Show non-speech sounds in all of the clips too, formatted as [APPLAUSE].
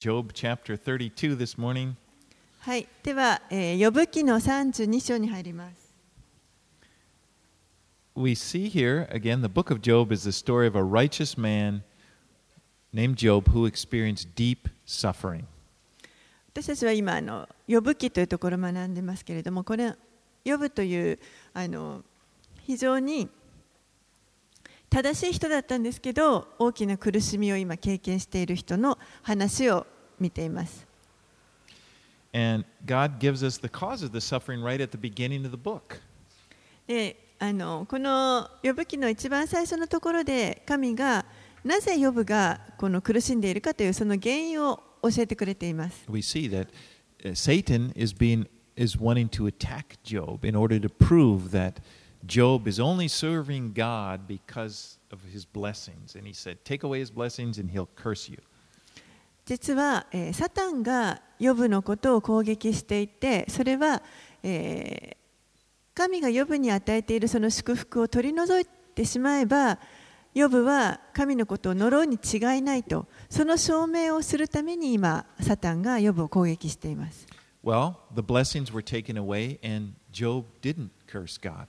Job chapter 32 this morning. はい、では、えー、呼ぶ記の32章に入ります。We see here, again, the book of Job is the story of a righteous man named Job who experienced deep suffering. 私たちは今あの呼ぶ記というところを学んでますけれども、これ呼ぶというあの非常に正しい人だったんですけど、大きな苦しみを今経験している人の話を見ています。And God gives us the cause of the suffering right at the beginning of the book. であのこの呼ぶ記の一番最初のところで神がなぜ呼ぶがこの苦しんでいるかというその原因を教えてくれています。We see that uh, Satan is being is wanting to attack Job in order to prove that Job is only serving God because of his blessings. And he said, Take away his blessings and he'll curse you. 実は、えーサタンがヨブのことを攻撃していてそれは、えー神がヨブに与えているその祝福を取り除いてしまえばヨブは神のことを呪うに違いないとその証明をするために今サタンがヨブを攻撃しています Well, the blessings were taken away and Job didn't curse God.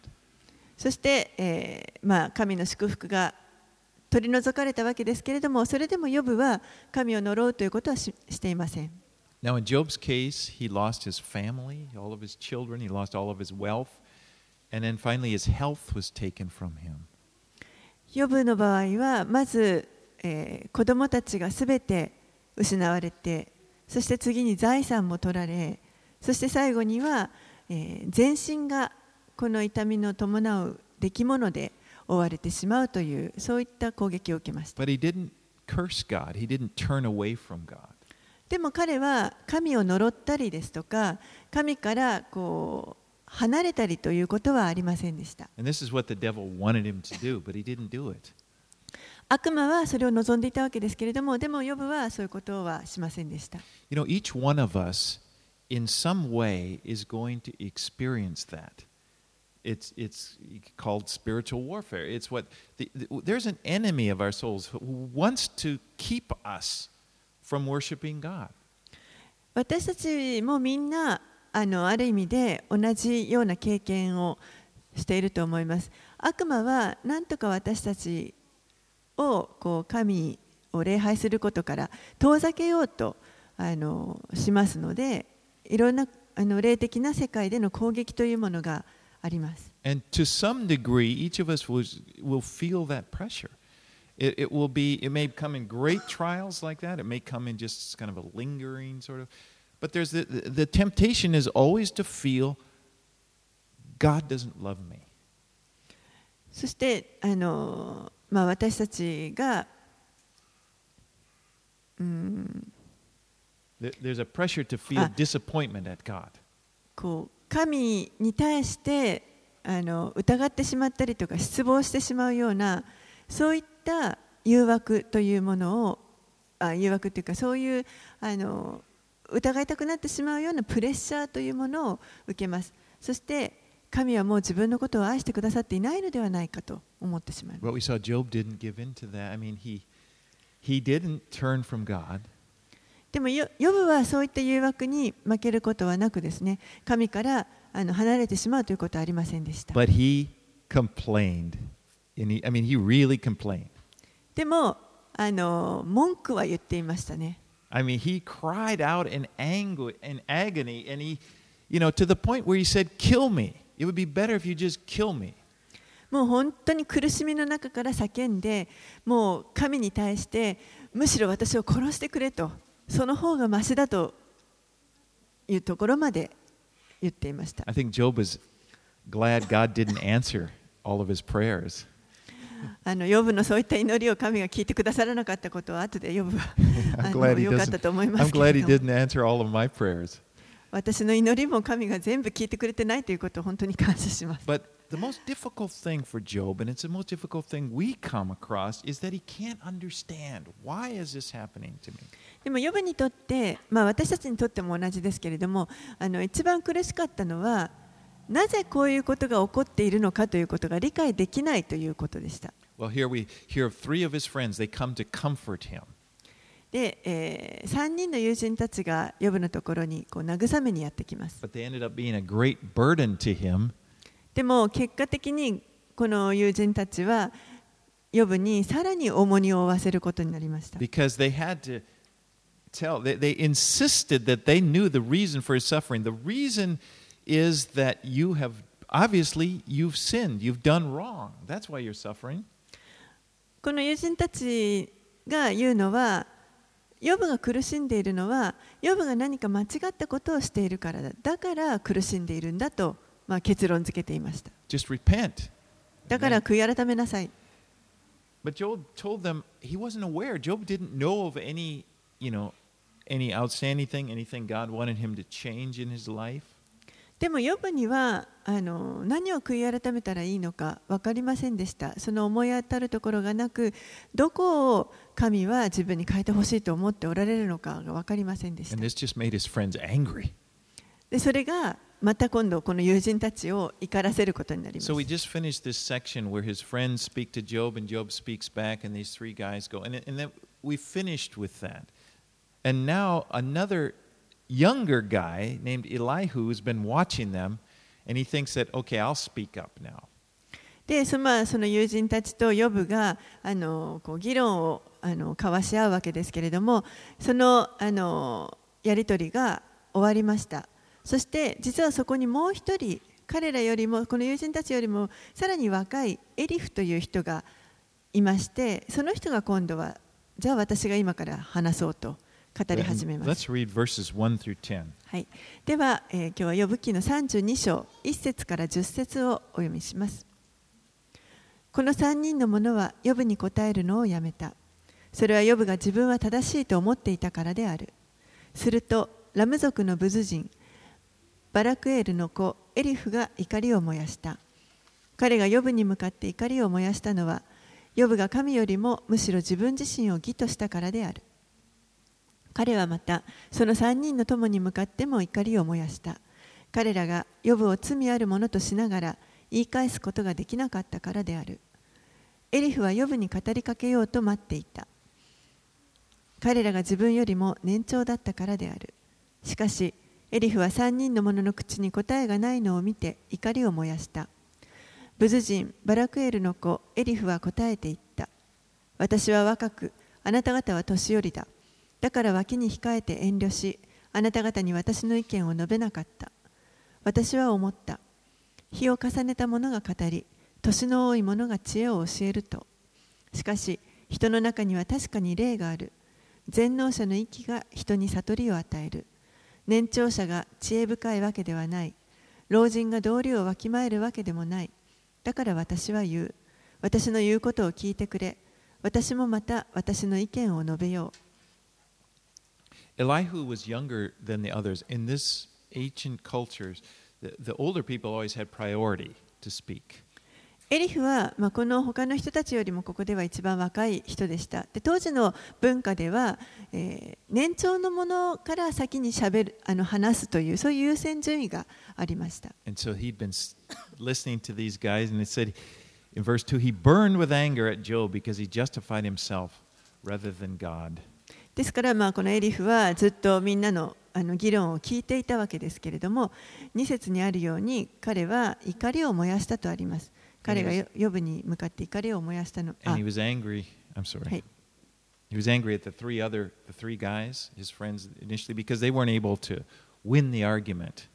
そして、えーまあ、神の祝福が取り除かれたわけですけれどもそれでもヨブは神を呪うということはししていません Now, in Job's case, he lost his family, all of his children, he lost all of his wealth, and then finally his health was taken from him. ヨブの場合はまず、えー子供たちがすべて失われてそして次に財産も取られそして最後には、えー全身がこの痛みの伴う出来物で追われてしまうというそういった攻撃を受けました。でも彼は神を呪ったりですとか神からこう離れたりということはありませんでした。悪魔はそれを望んでいたわけですけれどもでも呼ぶはそういうことはしませんでした。It's, it's called spiritual warfare. It's what the, the- there's an enemy of our souls who wants to keep us from worshiping God. 私たちもみんなあのある意味で同じような経験をしていると思います悪魔は何とか私たちをこう神を礼拝することから遠ざけようとあのしますのでいろんなあの霊的な世界での攻撃というものがあります And to some degree, each of us will, will feel that pressure. It, it will be, it may come in great trials like that. It may come in just kind of a lingering sort of. But there's the, the, the temptation is always to feel God doesn't love me. そしてあの、まあ、私たちがうん There- There's a pressure to feel Ah. disappointment at God. こう 神に対してあの疑ってしまったりとか失望してしまうようなそういった誘惑というものをあ誘惑というかそういうあの疑いたくなってしまうようなプレッシャーというものを受けます。そして神はもう自分のことを愛してくださっていないのではないかと思ってしまいますでもヨヨブはそういった誘惑に負けることはなくですね神からあの離れてしまうということはありませんでした But he complained. And he, I mean, he really complained. でもあの文句は言っていましたね I mean, he cried out in anguish, in agony, and he, you know, to the point where he said, "Kill me. It would be better if you just kill me." もう本当に苦しみの中から叫んでもう神に対してむしろ私を殺してくれとその方がましだというところまで言っていました I think Job was glad God didn't answer all of his prayers. あのヨブのそういった祈りを神が聞いてくださらなかったことは後でヨブはあのよかった.と思いますけれ.私の祈りも神が全部聞いてくれてないということを本当に感謝します But the most difficult thing for Job, and it's the most difficult thing we come across, is that he can't understand why is this happening to me. でもヨブにとって、まあ、私たちにとっても同じですけれどもあの一番苦しかったのはなぜこういうことが起こっているのかということが理解できないということでした。Well, here we hear of three of his friends. They come to comfort him. で、え3人の友人たちがヨブのところにこう慰めにやってきます。But they ended up being a great burden to him でも結果的にこの友人たちはヨブにさらに重荷を負わせることになりました。because they had to tell, they, they insisted that they knew the reason for his suffering. The reason is that you have, obviously, you've sinned, you've done wrong. That's why you're suffering. この友人たちが言うのは、ヨブが苦しんでいるのは、ヨブが何か間違ったことをしているからだ。だから苦しんでいるんだと、まあ、結論付けていました。Just repent. だから悔い改めなさい。But Job told them he wasn't aware. Job didn't know of any, you know, any outstanding thing, anything God wanted him to change in his life. でもヨブにはあの何を悔い改めたらいいのか分かりませんでした。その思い当たるところがなく、どこを神は自分に変えてほしいと思っておられるのかが分かりませんでした。でそれがまた今度この友人たちを怒らせることになります So。we just finished this section where his friends speak to Job and Job speaks back, and these three guys go. And, and then we finished with that. And now another younger guy named Elihu has been watching them, and he thinks that, okay, I'll speak up now. でその,、まあ、その友人たちとヨブがあのこう議論をあの交わし合うわけですけれどもそのあのやり取りが終わりましたそして実はそこにもう一人彼らよりもこの友人たちよりもさらに若いエリフという人がいましてその人が今度はじゃあ私が今から話そうと語り始めます。let's read verses 1 through 10. はい、では、えー今日はヨブ記の32章1節から10節をお読みします。この3人の者はヨブに答えるのをやめた。それはヨブが自分は正しいと思っていたからである。するとラム族のブズ人バラクエールの子エリフが怒りを燃やした。彼がヨブに向かって怒りを燃やしたのはヨブが神よりもむしろ自分自身を義としたからである彼はまたその3人の友に向かっても怒りを燃やした。彼らがヨブを罪あるものとしながら言い返すことができなかったからである。エリフはヨブに語りかけようと待っていた。彼らが自分よりも年長だったからである。しかしエリフは3人の者の口に答えがないのを見て怒りを燃やした。ブズ人バラクエルの子エリフは答えて言った。私は若くあなた方は年寄りだ。だから脇に控えて遠慮しあなた方に私の意見を述べなかった。私は思った。日を重ねた者が語り年の多い者が知恵を教えると。しかし人の中には確かに霊がある。全能者の息が人に悟りを与える。年長者が知恵深いわけではない。老人が道理をわきまえるわけでもない。だから私は言う。私の言うことを聞いてくれ。私もまた私の意見を述べよう。Elihu was younger than the others. In this ancient cultures, the, the older people always had priority to speak. エリフは、まあ、この他の人たちよりもここでは一番若い人でした。で当時の文化では、えー年長の者から先にしゃべるあの話すというそういう優先順位がありました。 And so he'd been s- listening to these guys, and it said in verse 2 he burned with anger at Job because he justified himself rather than God. ですから、まあ、このエリフはずっとみんなのあの議論を聞いていたわけですけれども2節にあるように彼は怒りを燃やしたとあります。彼がよヨブに向かって怒りを燃やしたの。And あ he was angry. I'm sorry. Hey. He was angry at the three other, the three guys, his friends initially, because they weren't able to win the argument.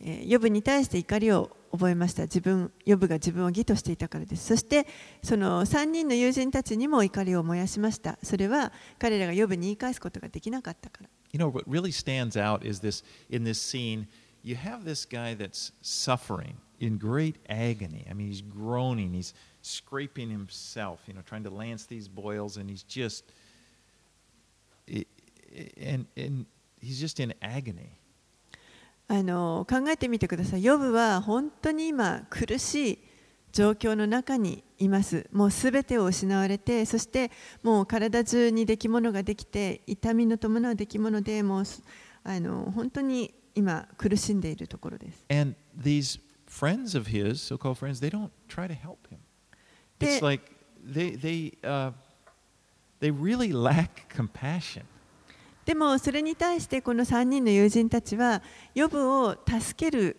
えーヨブに対して怒りを覚えました自分ヨブが自分を義としていたからですそしてその3人の友人たちにも怒りを燃やしましたそれは彼らがヨブに言い返すことができなかったから You know, what really stands out is this in this scene, you have this guy that's suffering in great agony. I mean, he's groaning, he's scraping himself, you know, trying to lance these boils, and he's just, and, and he's just in agony. あの考えてみてくださいヨブは本当に今苦しい状況の中にいますもうすべてを失われてそしてもう体中に出来物ができて痛みの伴う出来物でもうすあの本当に今苦しんでいるところです And these friends of his, so called friends, they don't try to help him. It's like they, they, uh, they really lack compassion. でもそれに対してこの3人の友人たちはヨブを助ける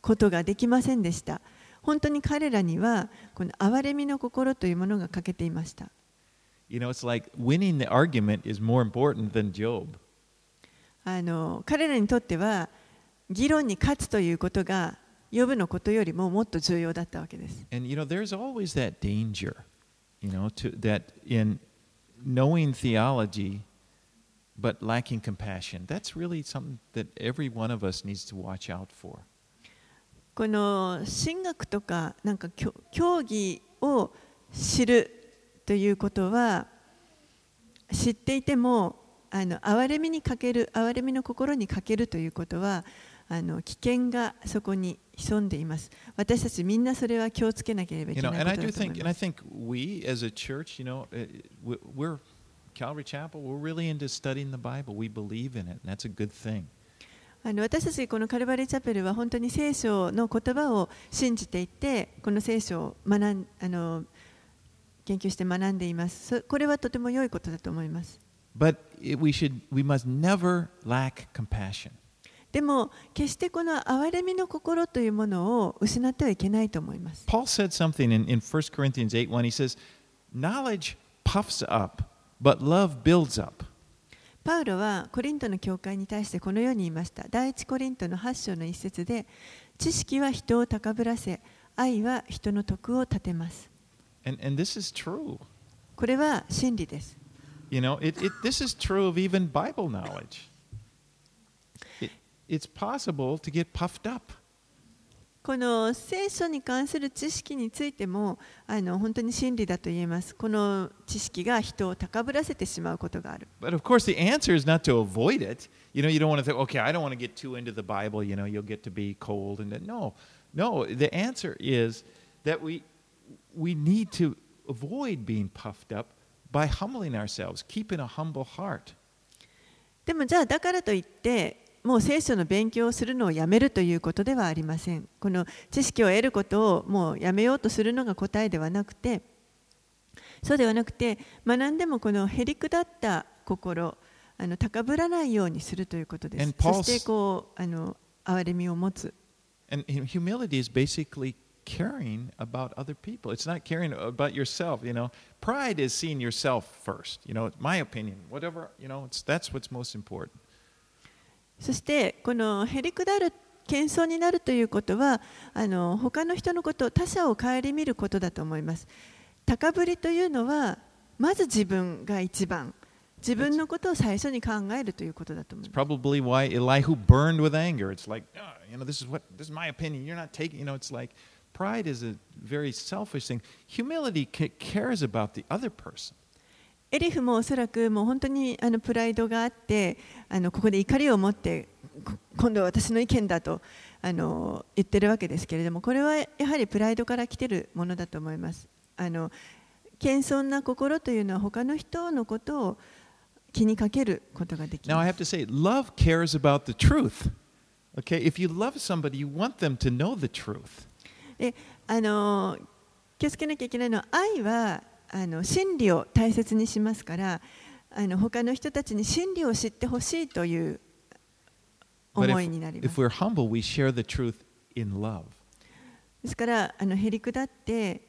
ことができませんでした。本当に彼らにはこの憐れみの心というものが欠けていました。あの彼らにとっては議論に勝つということが呼ぶのことよりももっと重要だったわけです。And, you know, there's always that danger, you know, to, that in knowing theology, you but lacking compassion. That's really something that every one of us needs to watch out for. この神学とかなんか教教義を知るということは知っていてもあの憐れみに欠ける憐れみの心に欠けるということはあの危険がそこに潜んでいます私たちみんなそれは気をつけなければい You け know, ない and こ I と do だと思 think, い and ま I す think we as a church, you know, uh, we- we're Calvary Chapel. We're really into studying the Bible. We believe in it, and that's a good thing. あの私たちこのカルバリーチャペルは本当に聖書の言葉を信じていてこの聖書を学んあの研究して学んでいますそこれはとても良いことだと思います But we should, we must never lack compassion. でも決してこの憐れみの心というものを失ってはいけないと思います Paul said something in, in 1 Corinthians 8 1. He says, Knowledge puffs up, but love builds up. パウロはコリントの教会に対してこのように言いました第一コリントの8章の一節で知識は人を高ぶらせ愛は人の徳を立てます And, and this is true. これは真理です You know, it, it, this is true of even Bible knowledge. It, it's possible to get puffed up. この聖書に関する知識についてもあの本当に真理だと言えます。この知識が人を高ぶらせてしまうことがある。But of course, the answer is not to avoid it. You know, you don't want to think, okay, I don't want to get too into the Bible. You know, you'll get to be cold. And then, no, no. The answer is that we we need to avoid being puffed up by humbling ourselves, keeping a humble heart. でもじゃあだからといってもう聖書の勉強をするのをやめるということではありません。この知識を得ることをもうやめようとするのが答えではなくてそうではなくて学んでもこのへりくだった心あの高ぶらないようにするということです。そしてこうあの憐れみを持つ。And hu- humility is basically caring about other people. It's not caring about yourself. You know, pride is seeing yourself first. You know, my opinion, whatever. You know, it's, that's what's most important. そしてこのへりくだる謙遜になるということはあの他の人のこと他者を顧みることだと思います高ぶりというのはまず自分が一番自分のことを最初に考えるということだと思います probably why Elihu burned with anger. It's like, "Ah, you know, this is what this is my opinion. You're not taking. You know, it's like pride is a very selfish thing. Humility cares about the other person. エリフもおそらくもう本当にあのプライドがあってあのここで怒りを持ってこ今度は私の意見だとあの言ってるわけですけれどもこれはやはりプライドから来てるものだと思いますあの謙遜な心というのは他の人のことを気にかけることができ Now, I ま have す to say, love cares about the truth. Okay, if you love somebody, you want them to know the truth. であの気をつけなきゃいけないのは愛はあの真理を大切にしますからあの他の人たちに真理を知ってほしいという思いになります.ですからあのへりくだって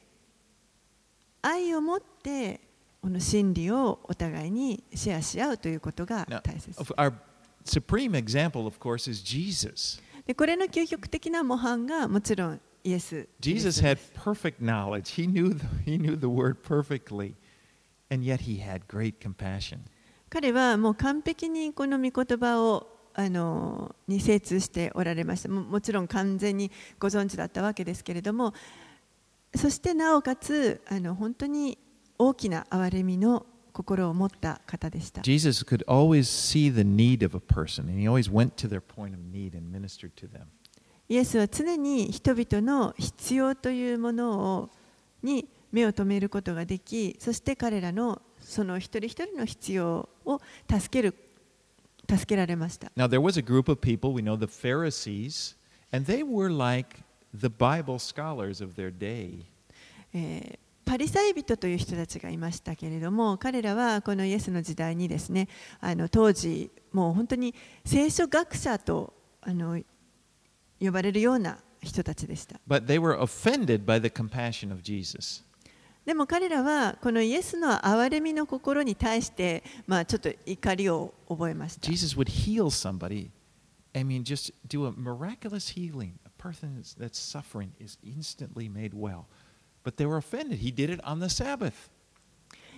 愛を持ってこの真理をお互いにシェアし合うということが大切 of- our supreme example, of course, is Jesus. でこれの究極的な模範がもちろんイエス Jesus had perfect knowledge. He knew the, he knew the word perfectly, and yet he had great compassion. 彼はもう完璧にこの御言葉をあのに精通しておられましたももちろん完全にご存知だったわけですけれどもそしてなおかつあの本当に大きな憐れみの心を持った方でした Jesus could always see the need of a person, and he always went to their point of need and ministered to them. イエスは常に人々の必要というものをに目を留めることができそして彼らのその一人一人の必要を助ける助けられました Now, there was a group of people, we know the Pharisees, and they were like the Bible scholars of their day. えーパリサイ人という人たちがいましたけれども彼らはこのイエスの時代にですねあの当時もう本当に聖書学者とあの呼ばれるような人たちでした。But they were offended by the compassion of Jesus. でも彼らはこのイエスの憐れみの心に対して、まあ、ちょっと怒りを覚えました。Jesus would heal somebody. I mean, just do a miraculous healing. A person that's- suffering is instantly made well. But they were offended. He did it on the Sabbath.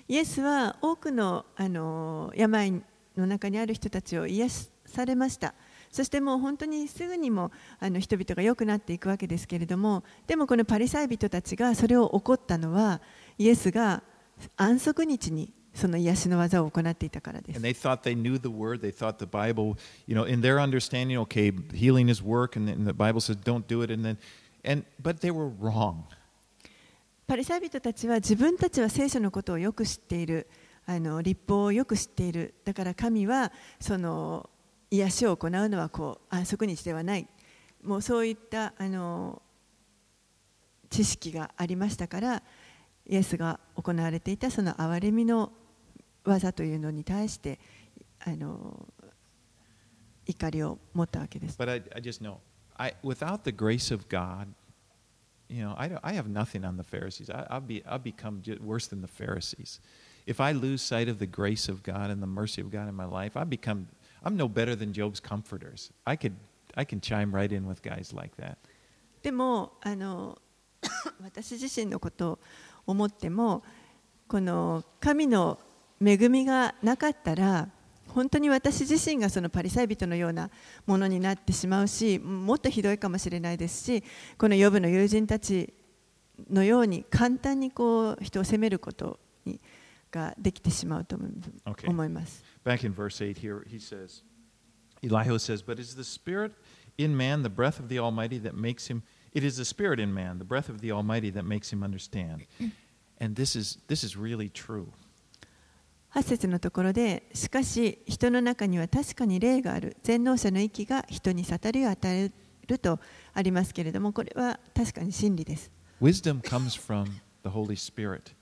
イエスは多くのあの病の中にある人たちを癒されました。そしてもう本当にすぐにもあの人々が良くなっていくわけですけれどもでもこのパリサイ人たちがそれを起こったのはイエスが安息日にその癒しの技を行っていたからです。パリサイ人たちは自分たちは聖書のことをよく知っているあの立法をよく知っているだから神はその癒しを行うのはこう安息日ではないもうそういったあの知識がありましたからイエスが行われていたその憐れみの技というのに対してあの怒りを持ったわけです。But I, I just know, I without the grace of God, you know, I, don't, I have nothing on the Pharisees. I, I'll be I'll become ju- worse than the Pharisees. If I lose sight of the grace of God and the mercy of God in my life, I become I'm no better than Job's comforters. I could I can chime right in with guys like that. でもあの [COUGHS] 私自身のことを思ってもこの神の恵みがなかったら本当に私自身がそのパリサイ人のようなものになってしまうしもっとひどいかもしれないですしこのヨブの友人たちのように簡単にこう人を責めることにができてしまうと思い Okay. 思います。Back in verse 8 here, he says, Elihu says, But is the Spirit in man the breath of the Almighty that makes him, it is the Spirit in man, the breath of the Almighty that makes him understand. And this is, this is really true. 8節のところでしかし人の中には確かに霊がある全能者の息が人に悟りを与えるとありますけれどもこれは確かに真理です Wisdom comes from the Holy Spirit.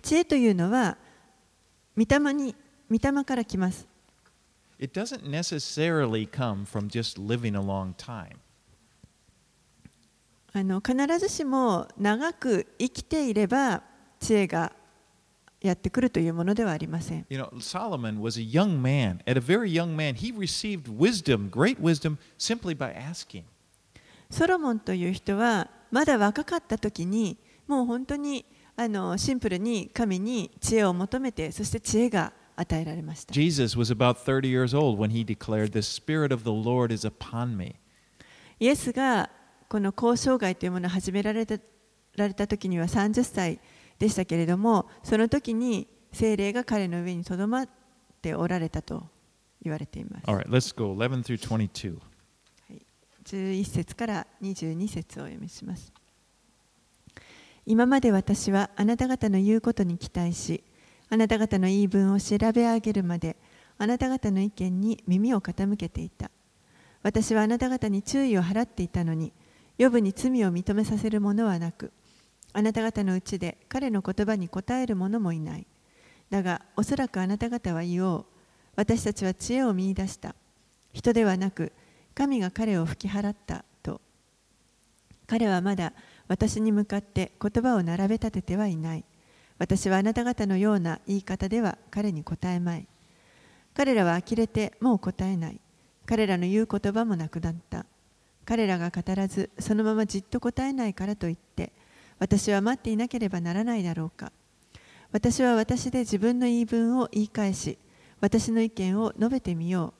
知恵というのは御霊に 御霊から来ます It doesn't necessarily come from just living a long time. あの必ずしも長く生きていれば知恵がやってくるというものではありません You know, Solomon was a young man. At a very young man, he received wisdom, great wisdom, simply by asking. ソロモンという人はまだ若かった時にもう本当にあのシンプルに神に知恵を求めてそして知恵が与えられました Jesus was about 30 years old when he declared, The Spirit of the Lord is upon me. イエスがこの交渉外というものを始められたられた時には30歳でしたけれどもその時に聖霊が彼の上にとどまっておられたと言われています All right, let's go 11 through 22. 11節から22節をお読みします今まで私はあなた方の言うことに期待しあなた方の言い分を調べ上げるまであなた方の意見に耳を傾けていた。私はあなた方に注意を払っていたのに予部に罪を認めさせる者はなくあなた方のうちで彼の言葉に答える者もいない。だがおそらくあなた方は言おう。私たちは知恵を見出した。人ではなく神が彼を吹き払った。と。彼はまだ私に向かって言葉を並べ立ててはいない。私はあなた方のような言い方では彼に答えまい。彼らは呆れてもう答えない。彼らの言う言葉もなくなった。彼らが語らずそのままじっと答えないからといって私は待っていなければならないだろうか。私は私で自分の言い分を言い返し私の意見を述べてみよ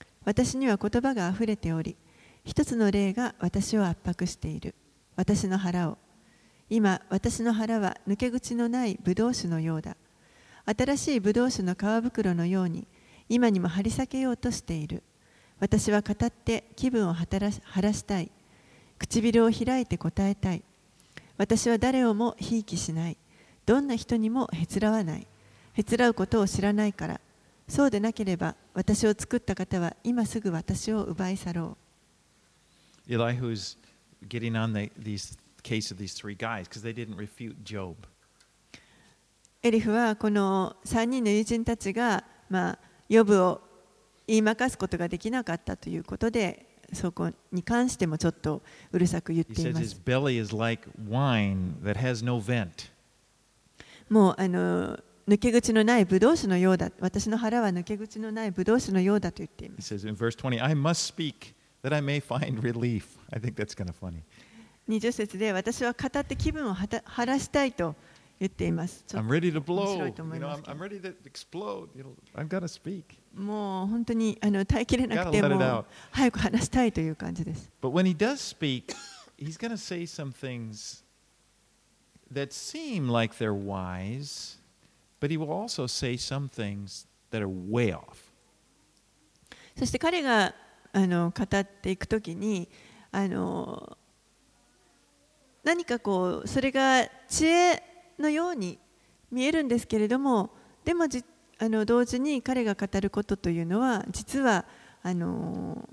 う。私には言葉があふれており一つの例が私を圧迫している。私の腹を今私の腹は抜け口のないブドウ酒のようだ。新しいブドウ酒の皮袋のように今にも張り裂けようとしている。私は語って気分を晴らしたい。唇を開いて答えたい。私は誰をもひいきしない。どんな人にもへつらわない。へつらうことを知らないから。そうでなければ私を作った方は今すぐ私を奪い去ろ Elihu's getting on these case of these three guys エリフはこの3人の友人たちが、まあ、ヨブを言い負すことができなかったということで、そこに関してもちょっとうるさく言って。もうあの抜け口のないブドウ酒のようだ、私の腹は抜け口のないブド酒のようだと言っています。20節で私は語って気分をはた晴らしたいと言っています。I'm ready to 面 blow. 白いと思 You い know, ま I'm, I'm ready to explode. You know, got to speak. もう本当にあの耐えきれなくても.早く話したいという感じです。But when he does speak, he's to say some things that seem like they're wise, but he will also say some things that are way off. そして彼があの語っていくときにあの何かこうそれが知恵のように見えるんですけれどもでもじあの同時に彼が語ることというのは実はあの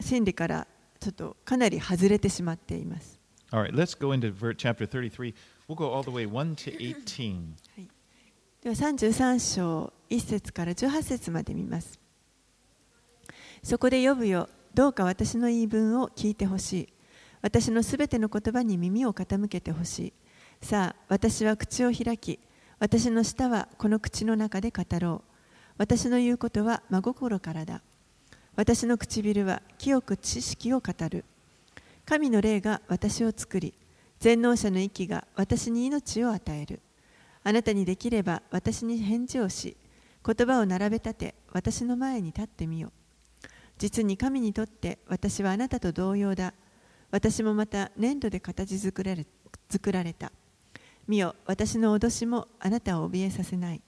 真理からちょっとかなり外れてしまっています。All right, let's go into ver- chapter 33. We'll go all the way 1 to 18. [CLEARS THROAT] では33章1節から18節まで見ます。そこで呼ぶよ、どうか私の言い分を聞いてほしい。私のすべての言葉に耳を傾けてほしい。さあ、私は口を開き、私の舌はこの口の中で語ろう。私の言うことは真心からだ。私の唇は清く知識を語る。神の霊が私を作り、全能者の息が私に命を与える。あなたにできれば私に返事をし、言葉を並べ立て、私の前に立ってみよう。実に神にとって私はあなたと同様だ。私もまた粘土で形作られ作られた。見よ、私の脅しもあなたを怯えさせない。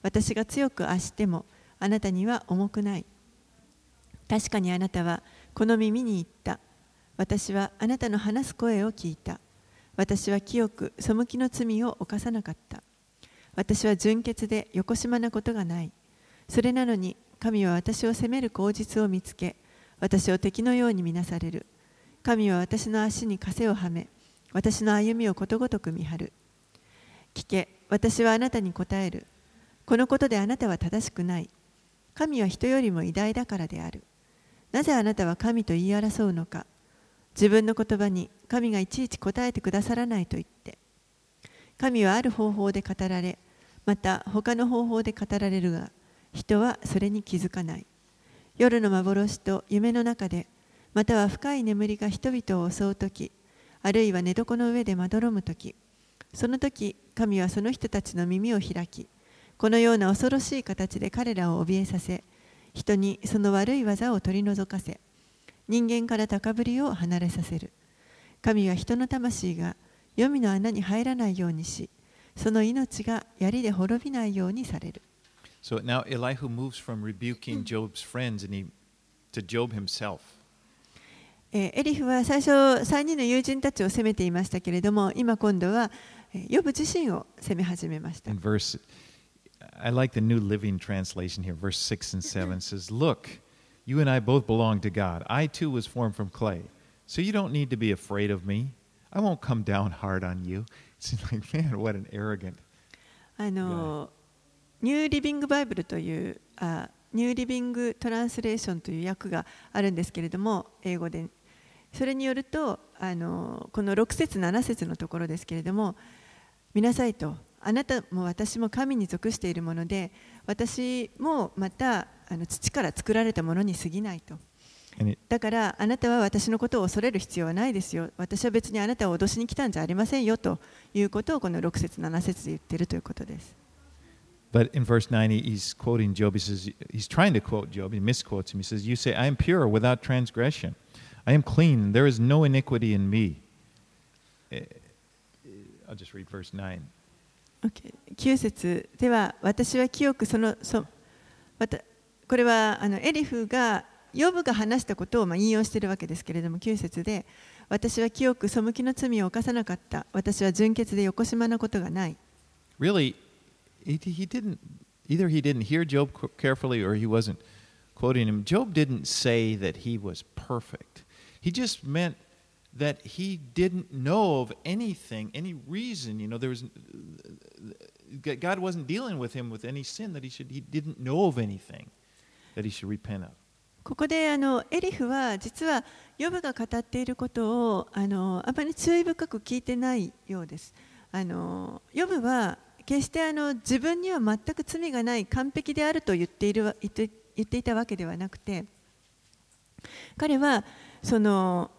私が強く圧してもあなたには重くない。確かにあなたはこの耳に言った。私はあなたの話す声を聞いた。私は清く背きの罪を犯さなかった。私は純潔でよこしまなことがない。それなのに神は私を責める口実を見つけ、私を敵のように見なされる。神は私の足に枷をはめ、私の歩みをことごとく見張る。聞け、私はあなたに答える。このことであなたは正しくない。神は人よりも偉大だからである。なぜあなたは神と言い争うのか。自分の言葉に神がいちいち答えてくださらないと言って。神はある方法で語られ、また他の方法で語られるが、人はそれに気づかない。夜の幻と夢の中で、または深い眠りが人々を襲うとき、あるいは寝床の上でまどろむとき、その時神はその人たちの耳を開き、このような恐ろしい形で彼らを怯えさせ、人にその悪い技を取り除かせ、人間から高ぶりを離れさせる。神は人の魂が黄泉の穴に入らないようにし、その命が槍で滅びないようにされる。So now Elihu moves from rebuking Job's friends and he, to Job himself. えーエリフは最初3人の友人たちを責めていましたけれども今今度はえーヨブ自身を責め始めました verse, I like the New Living Translation here, verse 6 and 7 says, Look, you and I both belong to God. I too was formed from clay. So you don't need to be afraid of me. I won't come down hard on you. It's like, man, what an arrogant. あのニューリビングバイブルというあニューリビングトランスレーションという訳があるんですけれども英語でそれによるとあのこの6節7節のところですけれども見なさいとあなたも私も神に属しているもので私もまたあの土から作られたものに過ぎないとだからあなたは私のことを恐れる必要はないですよ私は別にあなたを脅しに来たんじゃありませんよということをこの6節7節で言っているということです but in verse 9, he- he's quoting Job. He says, he's trying to quote Job. He misquotes him. He says, You say, I am pure without transgression. I am clean. There is no iniquity in me. Eh, eh, I'll just read verse 9. OK 9節では私は清くそのそまたこれはあのエリフがヨブが話したことをまあ引用しているわけですけれども9節で私は清く背きの罪を犯さなかった私は純潔でよこしまなことがない really he, didn't either he didn't hear job carefully or he wasn't quoting him job didn't say that he was perfect he just meant that he didn't know of anything any reason you know there was God wasn't dealing with him with any sin that he should he didn't know of anything that he should repent of. ここであのエリフは実はヨブが語っていることをあのあまり注意深く聞いてないようです。あのヨブは決してあの自分には全く罪がない完璧であると言っている言って言っていたわけではなくて彼はその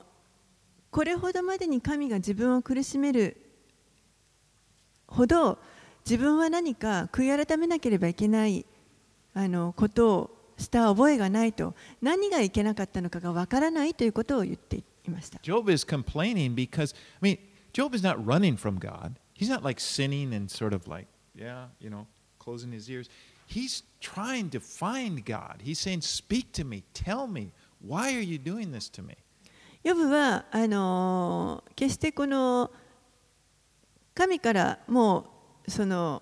これほどまでに神が自分を苦しめるほど自分は何か悔い改めなければいけないあのことをした覚えがないと何がいけなかったのかがわからないということを言っていました。Job is complaining because I mean Job is not running from God. He's not like sinning and sort of like, yeah, you know, closing his ears. He's trying to find God. He's saying, Speak to me, tell me, why are you doing this to me? ヨブはあのー決してこの神からもうその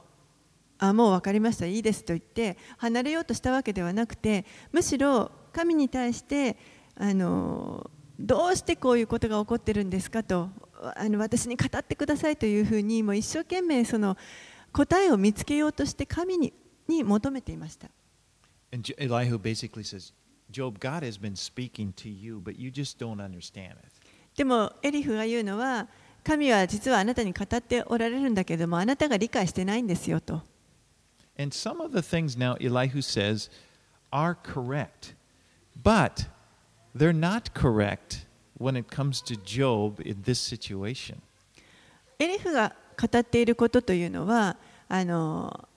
あもう分かりましたいいですと言って離れようとしたわけではなくてむしろ神に対してあのどうしてこういうことが起こってるんですかとあの私に語ってくださいというふうにもう一生懸命その答えを見つけようとして神にに求めていました。And J- Elihu basically says, でもエリフが言うのは神は実はあなたに語っておられるんだけどもあなたが理解してないんですよと。エリフが語っていることというのはあ,の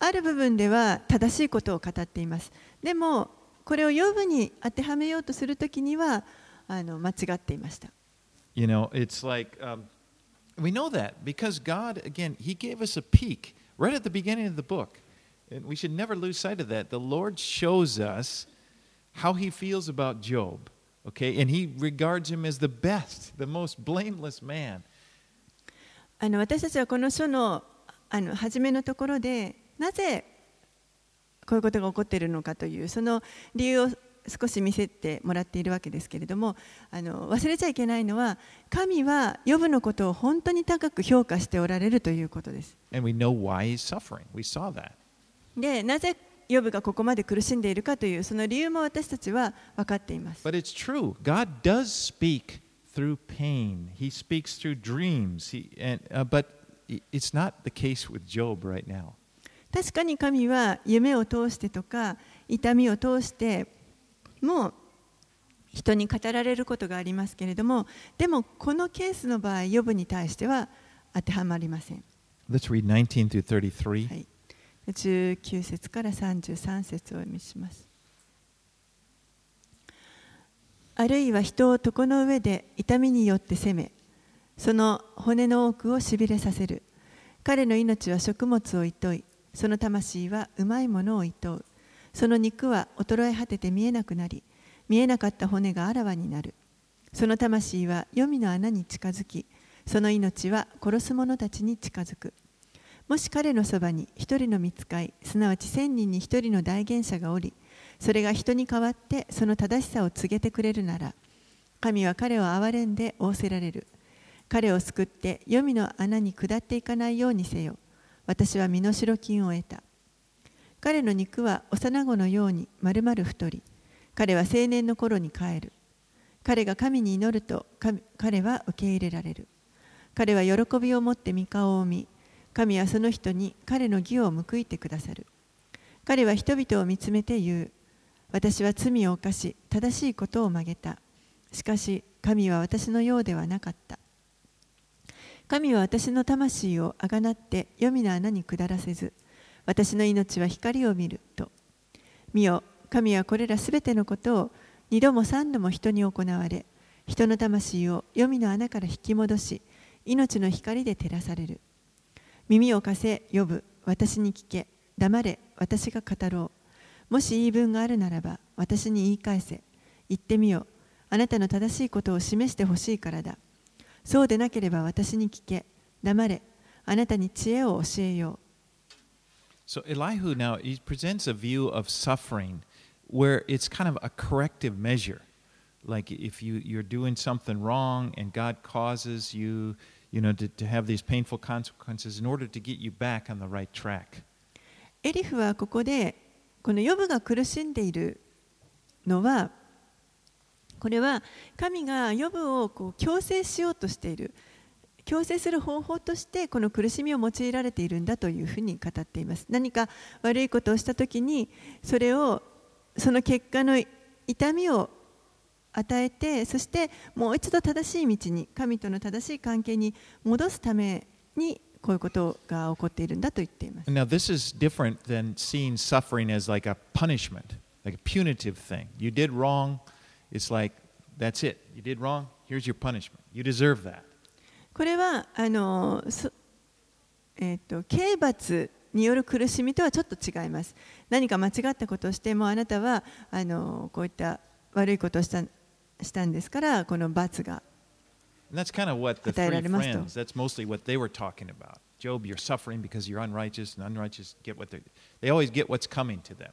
ある部分では正しいことを語っています。でもこれをヨブに当てはめようとするときにはあの間違っていました。You know, it's like um, we know that because God, again, He gave us a peek right at the beginning of the book. And we should never lose sight of that. The Lord shows us how He feels about Job, okay? And He regards him as the best, the most blameless man. あの私たちはこの書のあの初めのところでなぜこういうことが起こっているのかというその理由を少し見せてもらっているわけですけれどもあの忘れちゃいけないのは神はヨブのことを本当に高く評価しておられるということです。でなぜヨブがここまで苦しんでいるかというその理由も私たちは分かっています。But it's not the. 確かに神は夢を通してとか痛みを通しても人に語られることがありますけれどもでもこのケースの場合ヨブに対しては当てはまりません、Let's read 19 through 33. はい、19節から33節をお読みします。あるいは人を床の上で痛みによって責めその骨の多くをしびれさせる。彼の命は食物を厭いその魂はうまいものを厭う。その肉は衰え果てて見えなくなり見えなかった骨があらわになる。その魂は黄泉の穴に近づきその命は殺す者たちに近づく。もし彼のそばに一人の見つかいすなわち千人に一人の大言者がおりそれが人に代わってその正しさを告げてくれるなら神は彼を憐れんで仰せられる。彼を救って黄泉の穴に下っていかないようにせよ。私は身代金を得た。彼の肉は幼子のように丸々太り。彼は青年の頃に帰る。彼が神に祈ると彼は受け入れられる。彼は喜びを持って御顔を見神はその人に彼の義を報いてくださる。彼は人々を見つめて言う。私は罪を犯し正しいことを曲げた。しかし神は私のようではなかった。神は私の魂をあがなって黄泉の穴に下らせず私の命は光を見ると。見よ神はこれらすべてのことを二度も三度も人に行われ人の魂を黄泉の穴から引き戻し命の光で照らされる。耳を貸せ呼ぶ私に聞け黙れ私が語ろう。もし言い分があるならば私に言い返せ。言ってみよあなたの正しいことを示してほしいからだ。そうでなければ私に聞け黙れあなたに知恵を教えよう So Elihu now he presents a view of suffering where it's kind of a corrective measure. Like if you, you're doing something wrong and God causes you, you know, to, to have these painful consequences in order to get you back on the right track. エリフはここでこのヨブが苦しんでいるのはこれは神がヨブをこう強制しようとしている強制する方法としてこの苦しみを用いられているんだというふうに語っています何か悪いことをしたときにそれをその結果の痛みを与えてそしてもう一度正しい道に神との正しい関係に戻すためにこういうことが起こっているんだと言っています。Now, this is different than seeing suffering as like a punishment, like a punitive thing. You did wrong, it's like, that's it. You did wrong, here's your punishment. You deserve that. これはあのそ、えー、と刑罰による苦しみとはちょっと違います。何か間違ったことをしてもあなたはあのこういった悪いことをしたしたんですからこの罰が与えられますと。that's mostly what they were talking about. Job, you're suffering because you're unrighteous, and unrighteous get what they they always get what's coming to them.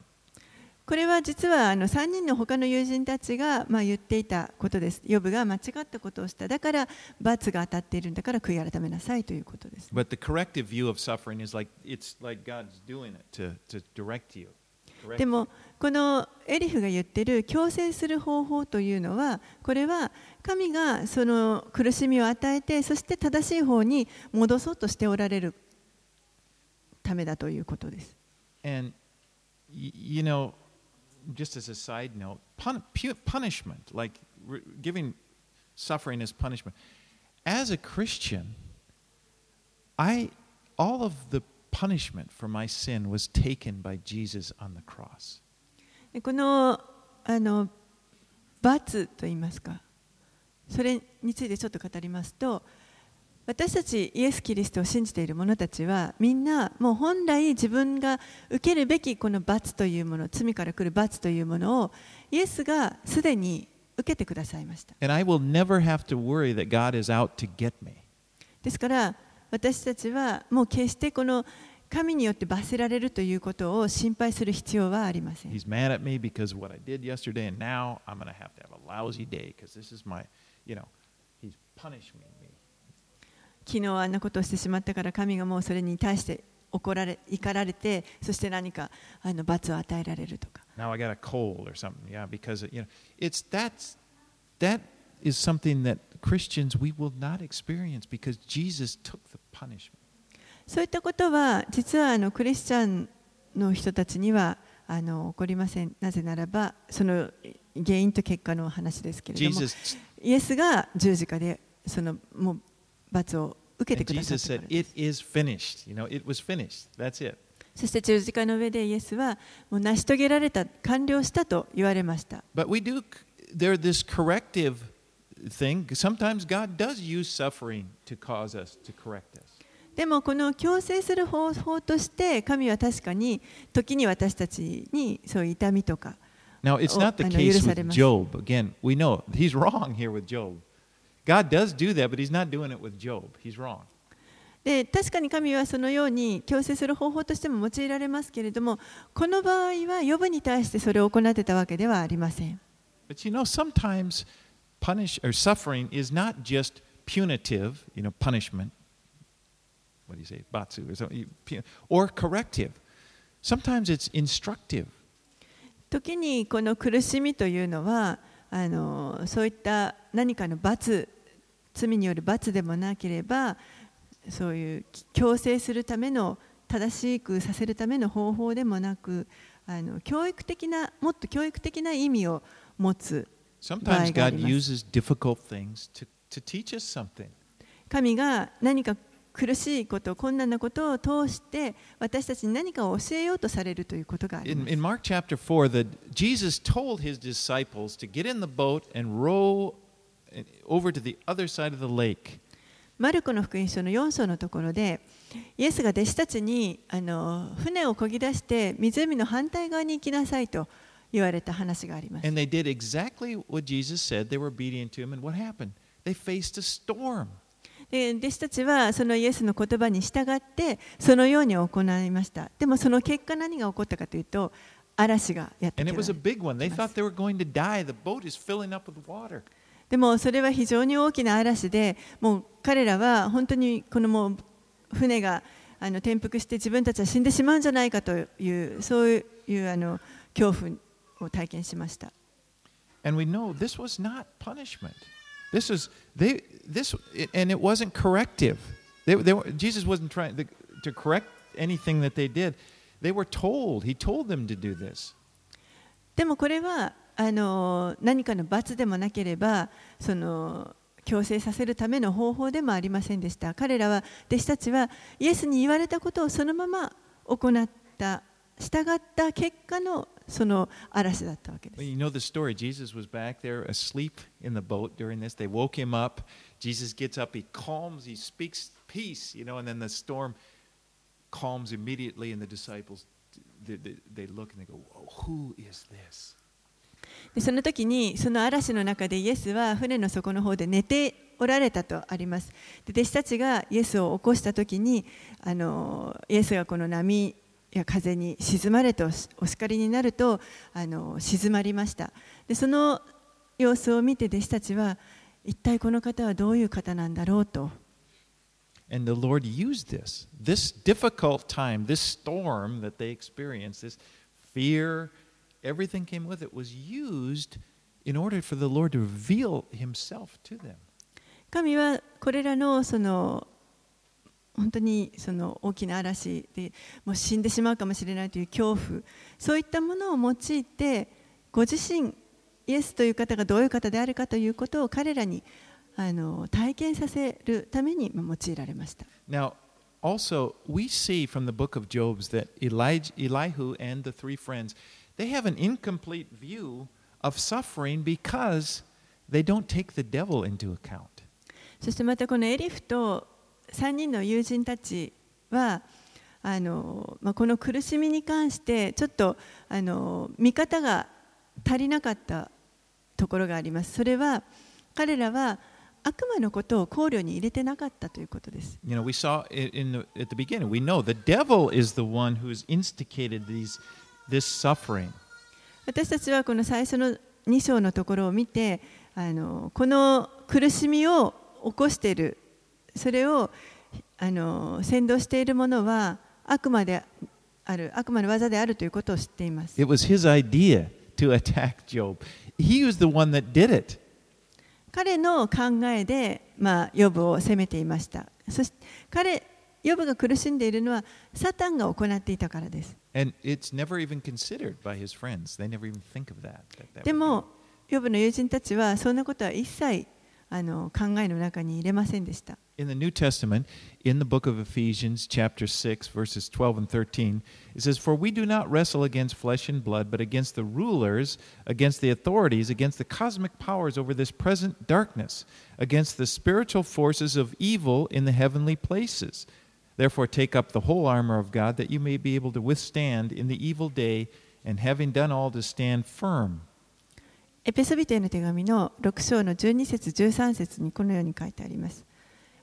これは実はあの3人の他の友人たちが、まあ、言っていたことです。ヨブが間違ったことをした。だから罰が当たっているんだから悔い改めなさいということです。But the corrective view of suffering is like it's like God's doing it to, to direct you. でもこのエリフが言ってる強制する方法というのはこれは神がその苦しみを与えてそして正しい方に戻そうとしておられるためだということです。And you know, just as a side note, pun- pu- punishment, like re- giving suffering as punishment. As a Christian, I all of the punishment for my sin was taken by Jesus on the cross. でこのあの罰といいますかそれについてちょっと語りますと 私たちイエス・キリストを信じている者たちはみんなもう本来自分が受けるべきこの罰というもの罪から来る罰というものをイエスがすでに受けてくださいました。ですから私たちはもう決してこの神によって罰せられるということを心配する必要はありません。昨日あんなことをしてしまったから神がもうそれに対して怒られ怒られてそして何かあの罰を与えられるとか Now I got a cold or something. Yeah, because you know, it's that's that is something that Christians we will not experience because Jesus took the punishment. そういったことは実はあのクリスチャンの人たちにはあの起こりませんなぜならばその原因と結果の話ですけれどもイエスが十字架でそのもう罰を受けてくださで。そして十字架の上でイエスはもう成し遂げられた、完了したと言われました。でもこの強制する方法として神は確かに時に私たちにそういう痛みとかを許されます。で確かに神はそのように強制する方法としても用いられますけれどもこの場合は予部に対してそれを行ってたわけではありません。時にこの苦しみというのは、あのそういった何かの罰罪による罰でもなければそういう強制するための正しくさせるための方法でもなくあの教育的なもっと教育的な意味を持つ difficult things to, to teach us something. 神が何か苦しいこと困難なことを通して私たちに何かを教えようとされるということがありま In, す in Mark chapter 4, the, Jesus told his disciples to get in the boat and row over to the other side of the lake. マルコの福音書の4章のところでイエスが弟子たちにあの船を漕ぎ出して湖の反対側に行きなさいと言われた話があります。And they did exactly what Jesus said. They were obedient to him. And what happened? They faced a storm. で弟子たちはそのイエスの言葉に従ってそのように行いました。でもその結果何が起こったかというと嵐がやってき was a た。is. でもそれは非常に大きな嵐で、もう彼らは本当にこのもう船があの転覆して自分たちは死んでしまうんじゃないかというそういうあの恐怖を体験しました。And we know this was not punishment. This was they this and it wasn't corrective. They, they were, Jesus wasn't trying to, to correct anything that they did. They were told. He told them to do this. でもこれはあの何かの罰でもなければその強制させるための方法でもありませんでした彼らは弟子たちはイエスに言われたことをそのまま行った従った結果のその嵐だったわけで Well, す you know the story. Jesus was back there asleep in the boat during this. They woke him up. Jesus gets up. He calms. He speaks peace. You know, and then the storm calms immediately, and the disciples they, they, they look and they go, Whoa, "Who is this?" でその時にその嵐の中でイエスは船の底の方で寝ておられたとありますで弟子たちがイエスを起こした時にあのイエスがこの波や風に沈まれとお叱りになるとあの静まりましたでその様子を見て弟子たちは一体この方はどういう方なんだろうと And the Lord used this, this difficult time, this storm that they experienced, this fear, everything came with it, was used in order for the Lord to reveal Himself to them. 神はこれらのその本当にその大きな嵐でもう死んでしまうかもしれないという恐怖そういったものを用いてご自身イエスという方がどういう方であるかということを彼らにあの体験させるためにまあ用いられました。Now, also, we see from the book of Job that Elijah, Elihu and the three friends, they have an incomplete view of suffering because they don't take the devil into account. そしてまたこのエリフと3人の友人たちはあの、まあ、この苦しみに関してちょっとあの見方が足りなかったところがあります。それは彼らは悪魔のことを考慮に入れてなかったということです。You know, we saw it in the, at the beginning, we know the devil is the one who's instigated these, this suffering. 私たちはこの最初の2章のところを見てあのこの苦しみを起こしているそれをあの先導しているものは悪魔である悪魔の技であるということを知っています It was his idea to attack Job. He was the one that did it. 彼の考えで、まあ、ヨブを責めていました。そして彼、ヨブが苦しんでいるのは、サタンが行っていたからです。でも、ヨブの友人たちは、そんなことは一切あの考えの中に入れませんでした be- in the New Testament, in the book of Ephesians, chapter 6, verses 12 and 13, it says, For we do not wrestle against flesh and blood, but against the rulers, against the authorities, against the cosmic powers over this present darkness, against the spiritual forces of evil in the heavenly places. Therefore, take up the whole armor of God, that you may be able to withstand in the evil day, and having done all to stand firm. エペソビテへの手紙の6章の12節13節にこのように書いてあります。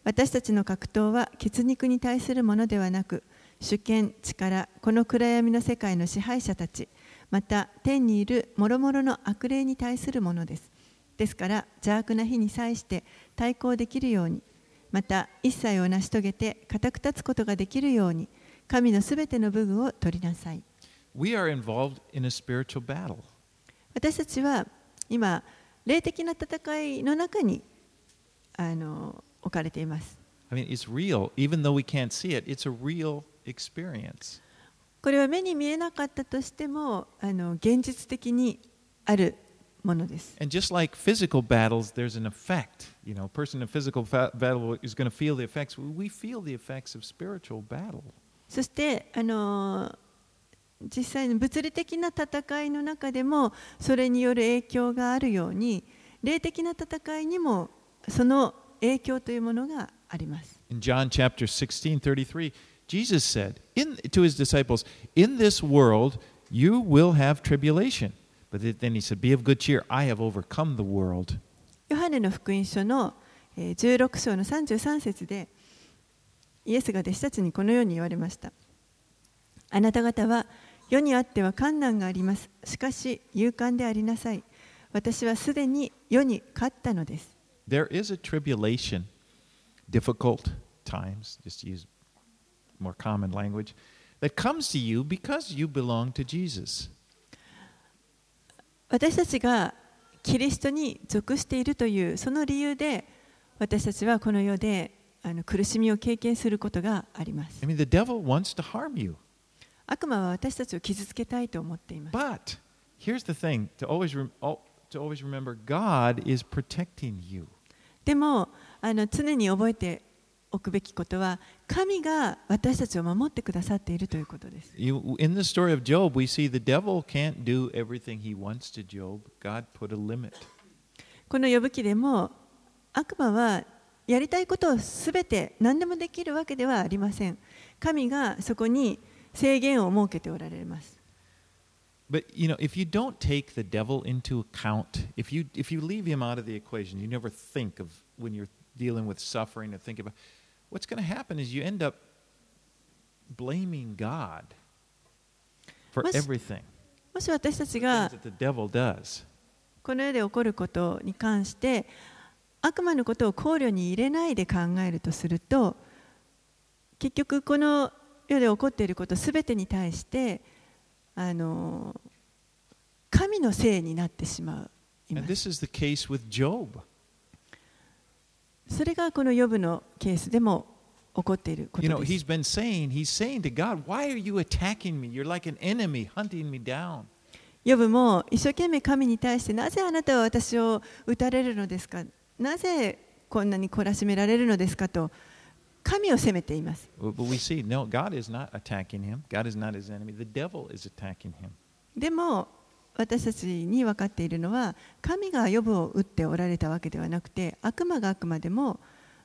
私たちの格闘は血肉に対するものではなく、主権、力、この暗闇の世界の支配者たち、また天にいる諸々の悪霊に対するものです。ですから邪悪な日に際して対抗できるように、また一切を成し遂げて固く立つことができるように、神のすべての武具を取りなさい。We are involved in a spiritual battle. 私たちは今霊的な戦いの中にあの置かれています I mean, it's real. Even though we can't see it, it's a real experience. これは目に見えなかったとしてもあの現実的にあるものです And just like physical battles, there's an effect. You know, a person in a physical battle is going to feel the effects. We feel the effects of spiritual battle. そしてあの実際の物理的な戦いの中でもそれによる影響があるように霊的な戦いにもその影響というものがあります In John chapter 16, 33, Jesus said in, to his disciples, In this world you will have tribulation. But then he said, Be of good cheer. I have overcome the world. ヨハネの福音書のえー16章の33節でイエスが弟子たちにこのように言われましたあなた方は世にあっては困難がありますしかし勇敢でありなさい私はすでに世に勝ったのです。There is a tribulation, difficult times, just use more common language, that comes to you because you belong to Jesus. 私たちがキリストに属しているというその理由で私たちはこの世であの苦しみを経験することがあります I。mean, the devil wants to harm you. 悪魔は私たちを傷つけたいと思っています。But here's the thing to always, rem- to always remember God is protecting you. でもあの常に覚えておくべきことは神が私たちを守ってくださっているということです。You, in the story of Job, we see the devil can't do everything he wants to Job. God put a limit. この呼ぶ記でも悪魔はやりたいことをすべて何でもできるわけではありません。神がそこに制限を設けておられます。But you know, if you don't take the devil into account, if you if you leave him out of the equation, you never think of when you're dealing with suffering or think about what's going to happen is you end up blaming God for everything もし私たちが.この世で起こることに関して悪魔のことを考慮に入れないで考えるとすると結局この世で起こっていることすべてに対してあの神のせいになってしまう。それがこのヨブのケースでも起こっていることです。You know, he's been saying, he's saying to God, why are you attacking me? You're like an enemy hunting me down. ヨブも一生懸命神に対して、なぜあなたは私を撃たれるのですか？なぜこんなに懲らしめられるのですか？と。神を責めています。でも私たちに分かっているのは神が予防を打っておられたわけではなくて悪魔があくまでも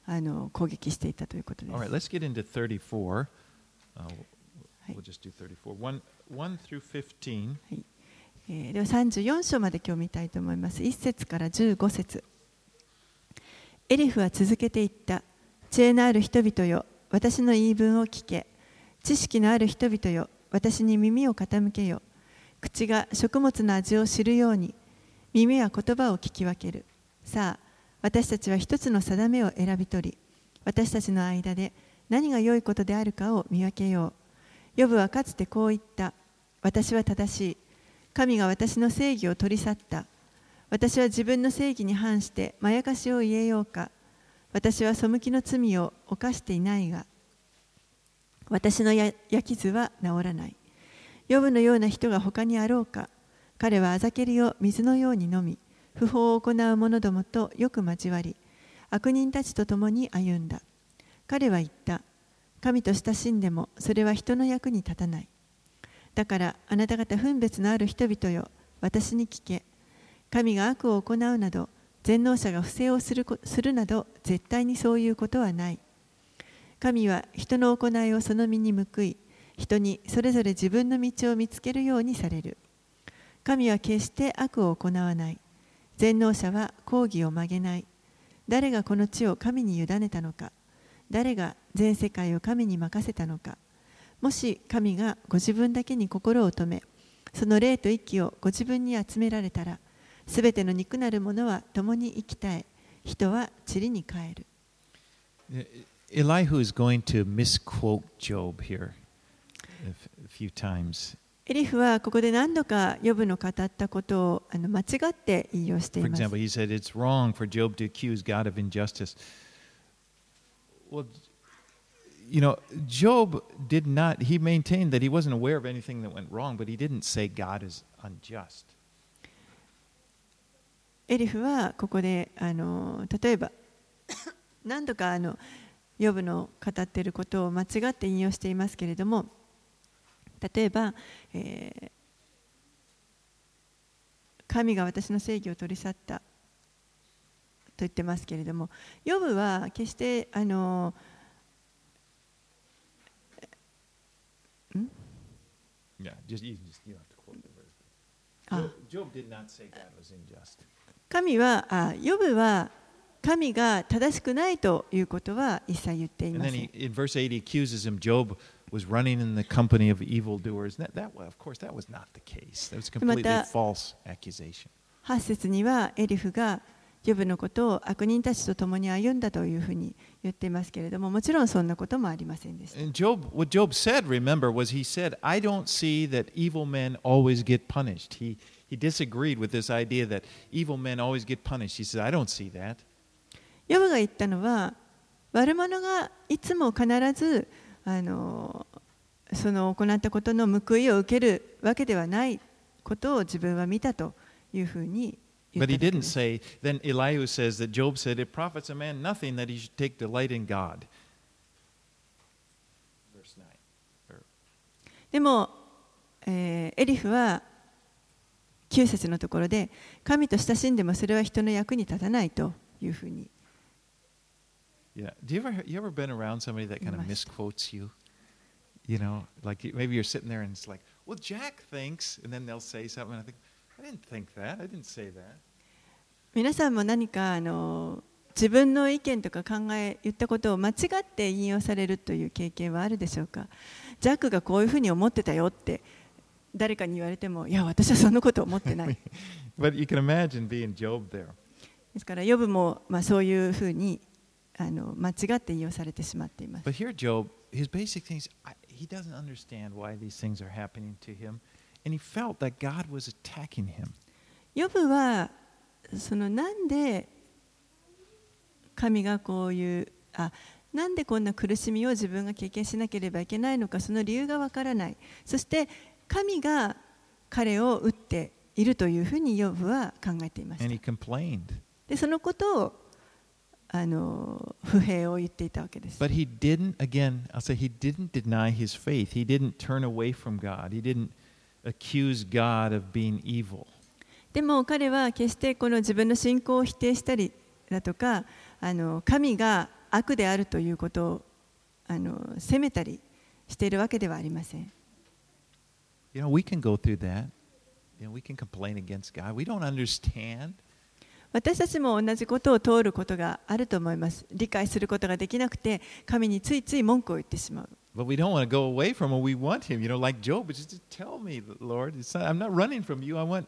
あの攻撃していたということです。はいえ、では34章まで今日見たいと思います。1節から15節。エリフは続けていった。知恵のある人々よ、私の言い分を聞け。知識のある人々よ、私に耳を傾けよ。口が食物の味を知るように、耳は言葉を聞き分ける。さあ、私たちは一つの定めを選び取り、私たちの間で何が良いことであるかを見分けよう。ヨブはかつてこう言った。私は正しい。神が私の正義を取り去った。私は自分の正義に反してまやかしを言えようか。私は背きの罪を犯していないが、私のや焼き図は治らない。ヨブのような人が他にあろうか。彼はあざけりを水のように飲み、不法を行う者どもとよく交わり、悪人たちと共に歩んだ。彼は言った。神と親しんでもそれは人の役に立たない。だからあなた方分別のある人々よ、私に聞け。神が悪を行うなど、全能者が不正をするするなど、絶対にそういうことはない。神は人の行いをその身に報い、人にそれぞれ自分の道を見つけるようにされる。神は決して悪を行わない。全能者は抗議を曲げない。誰がこの地を神に委ねたのか。誰が全世界を神に任せたのか。もし神がご自分だけに心を止め、その霊と息をご自分に集められたら、すべての肉なるものは共に生き絶え、人は塵に帰る。Elihu is going to misquote Job here a few times. エリフはここで何度かヨブの語ったことをあの間違って引用してい For ます。example, he said it's wrong for Job to accuse God of injustice. Well, you know, Job did not, he maintained that he wasn't aware of anything that went wrong, but he didn't say God is unjust. エリフはここであの例えば [COUGHS] 何度かあのヨブの語っていることを間違って引用していますけれども例えば、えー神が私の正義を取り去ったと言ってますけれどもヨブは決してあの Yeah, just you, just, you don't have to quote the verse. あ Job, Job did not say God was unjust. 神はあヨブは神が正しくないということは一切言っていません he, in verse 8, he accuses him. Job was running in the company of evildoers. That, that, of course, that was not the case. That was a completely false accusation. 8節にはエリフがヨブのことを悪人たちと共に歩んだというふうに言っていますけれども、もちろんそんなこともありませんでした。Job, what Job said, remember, was he said, I don't see that evil men always get punished. He, he disagreed with this idea that evil men always get punished. He said, I don't see that. ヨブが言ったのは悪者がいつも必ずあのその行ったことの報いを受けるわけではないことを自分は見たというふうに言 But he す say, then Elihu says that Job said, It profits a man nothing that he should take delight in God. Verse 9. でも、えーエリフは9節のところで神と親しんでもそれは人の役に立たないというふうに Yeah. Do you ever you ever been around somebody that kind of misquotes you? You know, like maybe you're sitting there and it's like, well, Jack thinks, and then they'll say something, and I think, I didn't think that. I didn't say that. 皆さんも何かあの自分の意見とか考え言ったことを間違って引用されるという経験はあるでしょうかジャックがこういうふうに思ってたよって誰かに言われても、いや、私はそんなこと思ってない。[LAUGHS] ですから、ヨブも、まあ、そういうふうにあの間違って引用されてしまっています。ヨブは、そのなんで神がこういう、あなんでこんな苦しみを自分が経験しなければいけないのか、その理由がわからない。そして、神が彼を撃っているというふうに呼ぶは考えています。で、そのことをあの不平を言っていたわけです。でも彼は決してこの自分の信仰を否定したりだとか、あの神が悪であるということをあの責めたりしているわけではありません。You know, we can go through that. You know, we can complain against God. We don't understand. 私たちも同じことを通ることがあると思います理解することができなくて神についつい文句を言ってしまう But we don't want to go away from him. We want him. You know, like Job, just tell me, Lord. Not, I'm not running from you. I want,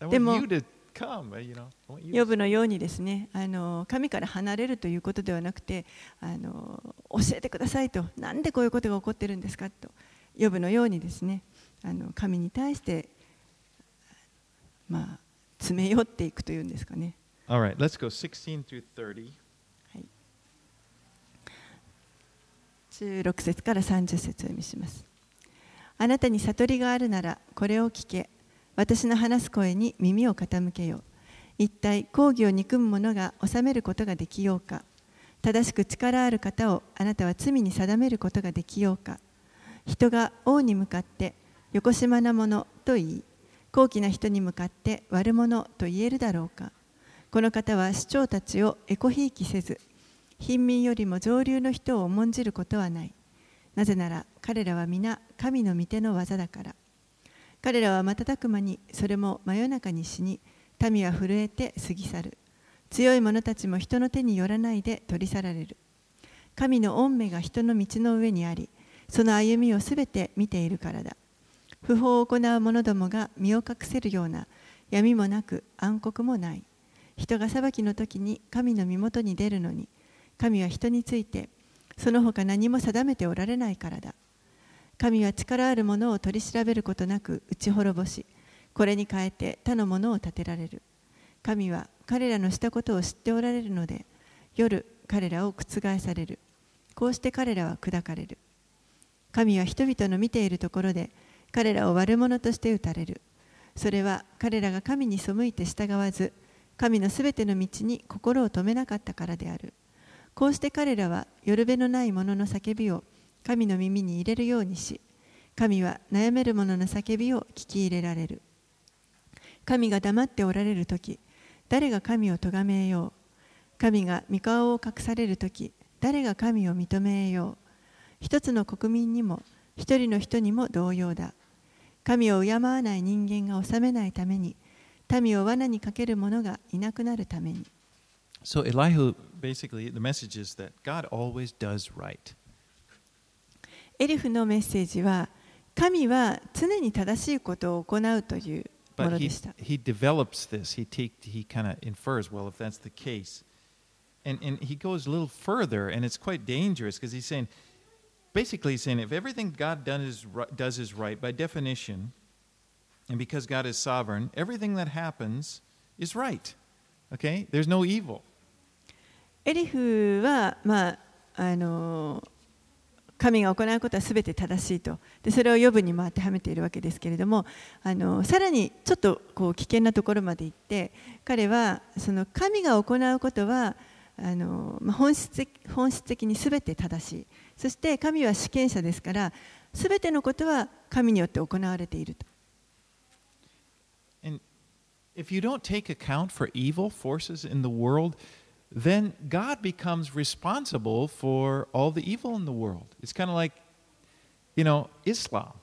I want you to come. uh, You know, I want you ヨ to ブのようにですねあの神から離れるということではなくてあの教えてくださいとなんでこういうことが起こってるんですかとヨブのようにですねあの神に対してまあ詰め寄っていくというんですかね。All right, let's go 16 through 30. 16節から30節を読みします。あなたに悟りがあるならこれを聞け。私の話す声に耳を傾けよ。一体抗議を憎む者が治めることができようか。正しく力ある方をあなたは罪に定めることができようか。人が王に向かってよこしまなものと言い高貴な人に向かって悪者と言えるだろうか。この方は市長たちをエコひいきせず貧民よりも上流の人を重んじることはない。なぜなら彼らは皆神の御手の技だから。彼らは瞬く間にそれも真夜中に死に民は震えて過ぎ去る。強い者たちも人の手によらないで取り去られる。神の御目が人の道の上にありその歩みをすべて見ているからだ。不法を行う者どもが身を隠せるような闇もなく暗黒もない。人が裁きの時に神の身元に出るのに神は人についてその他何も定めておられないからだ。神は力ある者を取り調べることなく打ち滅ぼしこれに変えて他の者を立てられる。神は彼らのしたことを知っておられるので夜彼らを覆される。こうして彼らは砕かれる。神は人々の見ているところで彼らを悪者として打たれる。それは彼らが神に背いて従わず神のすべての道に心を止めなかったからである。こうして彼らはよるべのない者の叫びを神の耳に入れるようにし神は悩める者の叫びを聞き入れられる。神が黙っておられる時誰が神を咎めよう。神が御顔を隠される時誰が神を認めよう。一つの国民にも一人の人にも同様だ神を敬わない人間が治めないために民を罠にかける者がいなくなるために So Elihu, basically, the message is that God always does right. エリフのメッセージは神は常に正しいことを行うというも But の he, でした。he develops this. He, take, he kind of infers, well, if that's the case. And, and he goes a little further, and it's quite dangerous because he's saying, basically, saying if everything God done is, ri- does is right, by definition, and because God is sovereign, everything that happens is right. Okay? There's no evil. エリフは、まあ、あの神が行うことはすべて正しいとでそれを予部にも当てはめているわけですけれどもあのさらにちょっとこう危険なところまで行って彼はその神が行うことはあの、まあ、本質的本質的にすべて正しいそして神は主権者ですからすべてのことは神によって行われていると And if you don't take account for evil forces in the world, then God becomes responsible for all the evil in the world. It's kind of like, you know, Islam.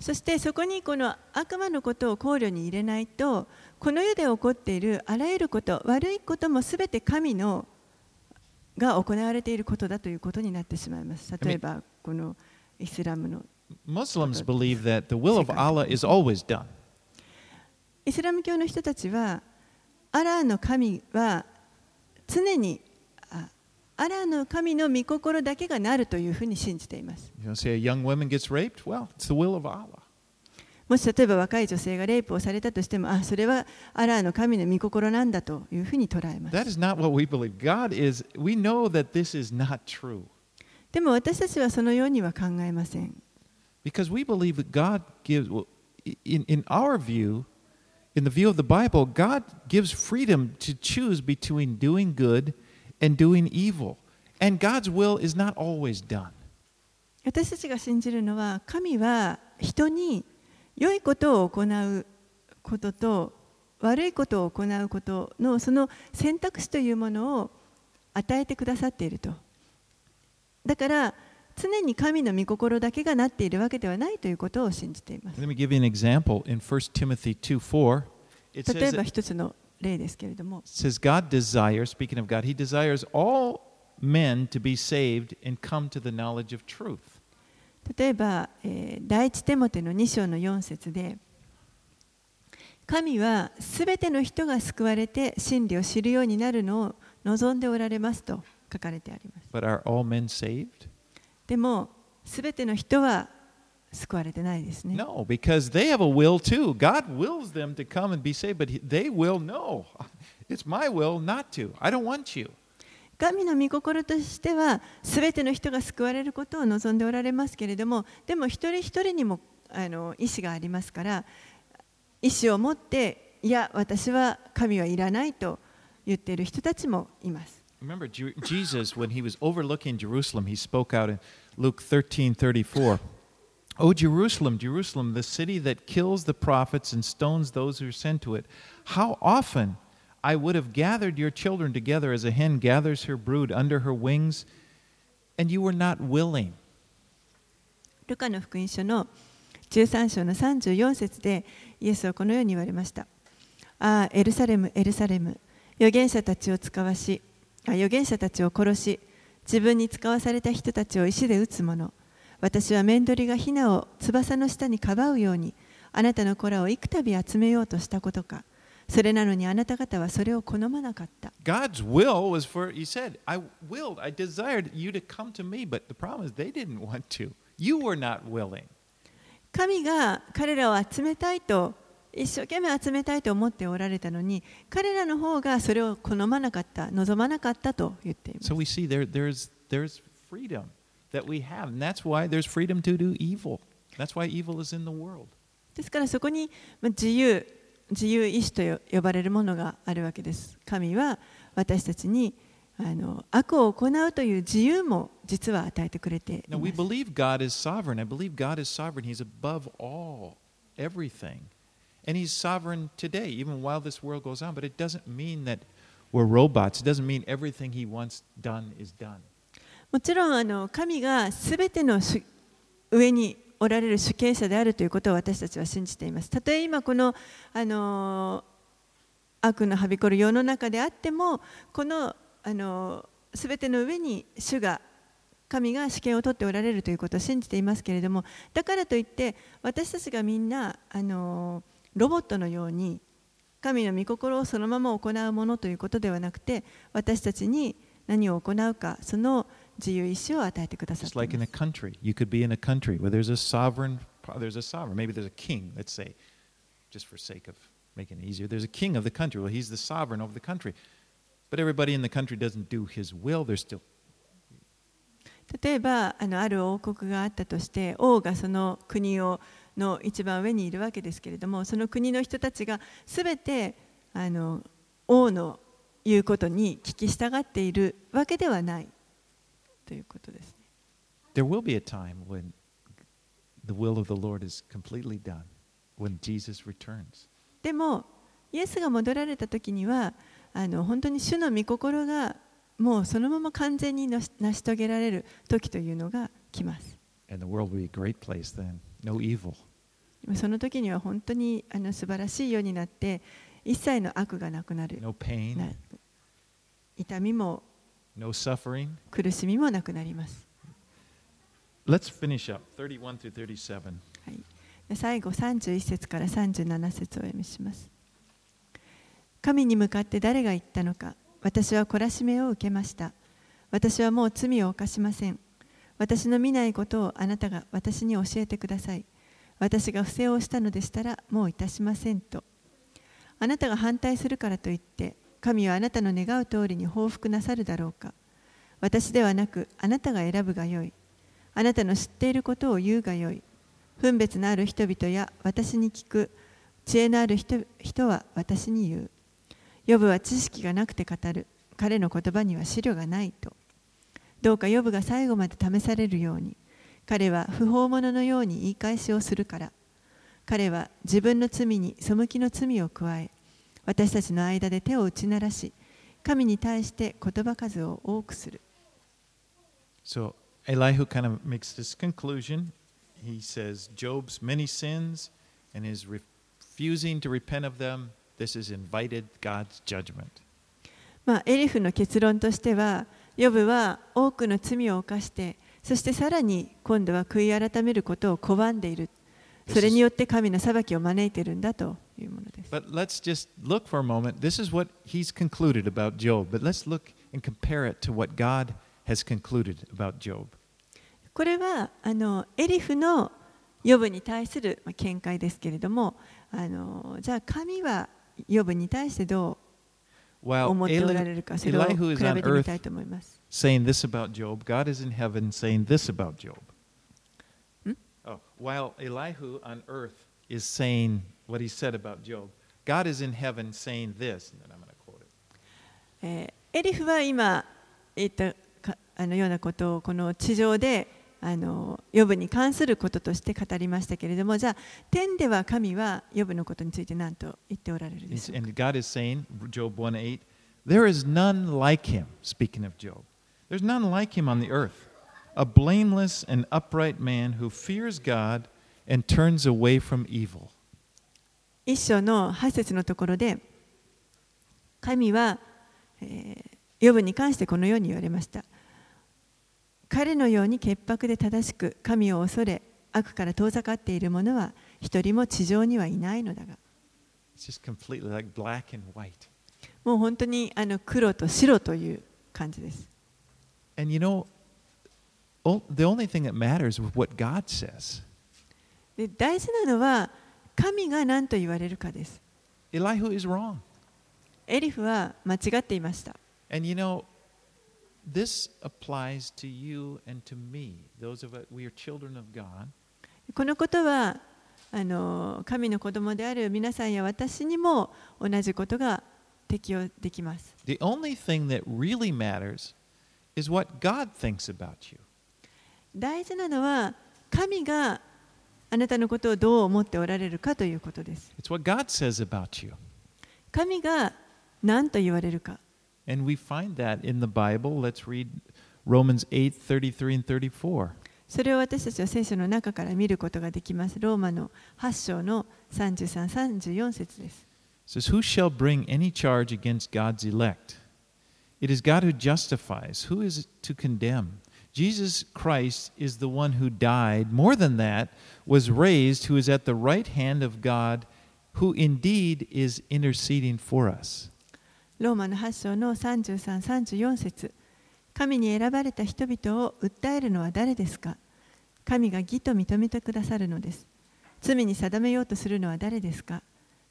そしてそこにこの悪魔のことを考慮に入れないとこの世で起こっているあらゆること悪いこともすべて神のが行われていることだということになってしまいます例えばこのイスラムの Muslims believe that the will of Allah is always done. イスラム教の人たちはアラーの神は常にあアラーの神の御心だけがなるというふうに信じています You know, say a young woman gets raped, well, it's the will of Allah. もし例えば若い女性がレイプをされたとしてもあそれはアラーの神の御心なんだというふうに捉えます That is not what we believe. God is, we know that this is not true でも私たちはそのようには考えません。because we believe that God gives, in, in our view, in the view of the Bible, God gives freedom to choose between doing good and doing evil. And God's will is not always done. 私たちが信じるのは神は人に良いことを行うことと悪いことを行うことのその選択肢というものを与えてくださっていると。だから常に神の御心だけがなっているわけではないということを信じています。Let me give you an example. In 1 Timothy 2 4, it 例えば一つの例ですけれども says, God desires, speaking of God, He desires all men to be saved and come to the knowledge of truth. 例えば、えー第一テモテの2章の4節で神はすべての人が救われて真理を知るようになるのを望んでおられますと書かれてあります But are all men saved? でもすべての人は救われてないですね No, because they have a will too. God wills them to come and be saved, but he- they will no. It's my will not to. I don't want you. 神の御心としてはすべての人が救われることを望んでおられますけれどもでも一人一人にもあの意思がありますから意思を持っていや私は神はいらないと言っている人たちもいます Remember, Jesus, when he was overlooking Jerusalem, he spoke out in Luke 13 34. O Jerusalem, Jerusalem, the city that kills the prophets and stones those who are sent to it, how often I would have gathered your children together as a hen gathers her brood under her wings, and you were not willing. ルカの福音書の13章の34節でイエスはこのように言われました。ああ、エルサレム、エルサレム、預言者たちを使わし、あ預言者たちを殺し、自分に使わされた人たちを石で撃つ者。私は面取りがヒナを翼の下にかばうように、あなたの子らを幾度集めようとしたことか。それなのにあなた方はそれを好まなかった。God's will was for, he said, I willed, I desired you to come to me, but the problem is they didn't want to. You were not willing. 神が彼らを集めたいと一生懸命集めたいと思っておられたのに彼らの方がそれを好まなかった望まなかったと言っています So we see there, there's, there's freedom that we have, and that's why there's freedom to do evil. That's why evil is in the world. ですからそこにまあ自由自由意志と呼ばれるものがあるわけです。神は私たちにあの悪を行うという自由も実は与えてくれています。もちろんあの神がすべての上におられる主権者であるということを私たちは信じています。たとえ今このあの悪のはびこる世の中であってもこのあのすべての上に主が神が試験を取っておられるということを信じていますけれどもだからといって私たちがみんなあのロボットのように神の御心をそのまま行うものということではなくて私たちに何を行うかその自由意志を与えてくださっ Just てい like in ま a す。country, you could be in a country where there's a sovereign, there's a sovereign, maybe there's a king, let's say, just for sake of making it easier. There's a king of the country. Well, he's the sovereign over the country. But everybody in the country doesn't do his will. They're still 例えばあのある王国があったとして王がその国をの一番上にいるわけですけれどもその国の人たちがすべてあの王の言うことに聞き従っているわけではないということです。でも、イエスが戻られた時には、あの本当に主の御心がもうそのまま完全に成し遂げられる時というのが来ます。No、その時には本当にあの素晴らしい世になって、一切の悪がなくなる。痛みも no suffering. 苦しみもなくなります。Let's finish up 31 through 37. はい、で最後31節から37節をお読みします。神に向かって誰が言ったのか私は懲らしめを受けました。私はもう罪を犯しません。私の見ないことをあなたが私に教えてください。私が不正をしたのでしたらもういたしませんと。あなたが反対するからといって神はあなたの願う通りに報復なさるだろうか。私ではなくあなたが選ぶがよい。あなたの知っていることを言うがよい。分別のある人々や私に聞く知恵のある人人は私に言う。ヨブは知識がなくて語る。彼の言葉には資料がないと。どうかヨブが最後まで試されるように。彼は不法者のように言い返しをするから。彼は自分の罪に背きの罪を加え、私たちの間で手を打ち鳴らし、神に対して言葉数を多くする。So Elihu kind of makes this conclusion. He says Job's many sins and his refusing to repent of them, this has invited God's judgment. まあ、エリフの結論としては、ヨブは多くの罪を犯して、そしてさらに今度は悔い改めることを拒んでいる。それによって神の裁きを招いているんだというものです。But let's just look for a moment. This is what he's concluded about Job, but let's look and compare it to what God has concluded about Job. これはあのエリフのヨブに対するまあ見解ですけれども、あのじゃあ神はヨブに対してどう思っておられるか、それを比べてみたいと思います。saying this about Job, God is in heaven saying this about Job. Hmm? Oh, while Elihu on earth is saying what he said about Job, God is in heaven saying this, and then I'm going to quote it. えーエリフは今言ったかあのようなことをこの地上であのヨブに関することとして語りましたけれどもじゃあ天では神はヨブのことについて何と言っておられるでしょうか And God is saying, Job 1 8, there is none like him, speaking of Job. There's none like him on the earth, a blameless and upright man who fears God and turns away from evil. 一章の8節のところで神は、えーヨブに関してこのように言われました彼のように潔白で正しく神を恐れ悪から遠ざかっている者は一人も地上にはいないのだが It's just completely like black and white. もう本当にあの黒と白という感じです And you know, the only thing that matters is what God says. で大事なのは神が何と言われるかです Elihu is wrong. エリフは間違っていました And you know, this applies to you and to me. Those of us, we are children of God. このことはあの神の子供である皆さんや私にも同じことが適用できます The only thing that really matters is what God thinks about you. 大事なのは神があなたのことをどう思っておられるかということです.神が何と言われるか And we find that in the Bible. Let's read Romans 8 33 and 34. それを私たちは聖書の中から見ることができますローマの8章の33、34節です says, Who shall bring any charge against God's elect? It is God who justifies. Who is to condemn? Jesus Christ is the one who died. More than that, was raised, who is at the right hand of God, who indeed is interceding for us. ローマの8章の33、34節神に選ばれた人々を訴えるのは誰ですか神が義と認めてくださるのです。罪に定めようとするのは誰ですか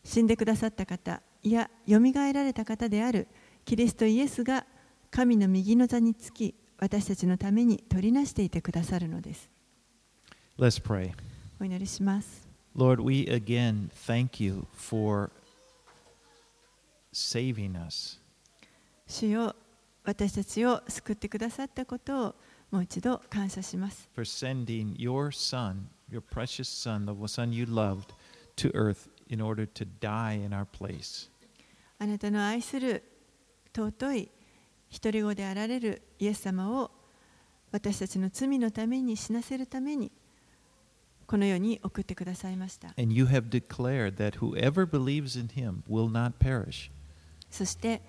死んでくださった方、いや、よみがえられた方であるキリストイエスが神の右の座につき、私たちのために取りなしていてくださるのです。Let's pray. お祈りします。Lord, we again thank you for saving us. 主よ私たちを救ってくださったことをもう一度感謝します。for sending your son, your precious son, the son you loved, to earth in order to die in our place. あなたの愛する尊い独り子であられるイエス様を私たちの罪のために死なせるためにこの世に送ってくださいました。And you have declared that whoever believes in him will not perish, そして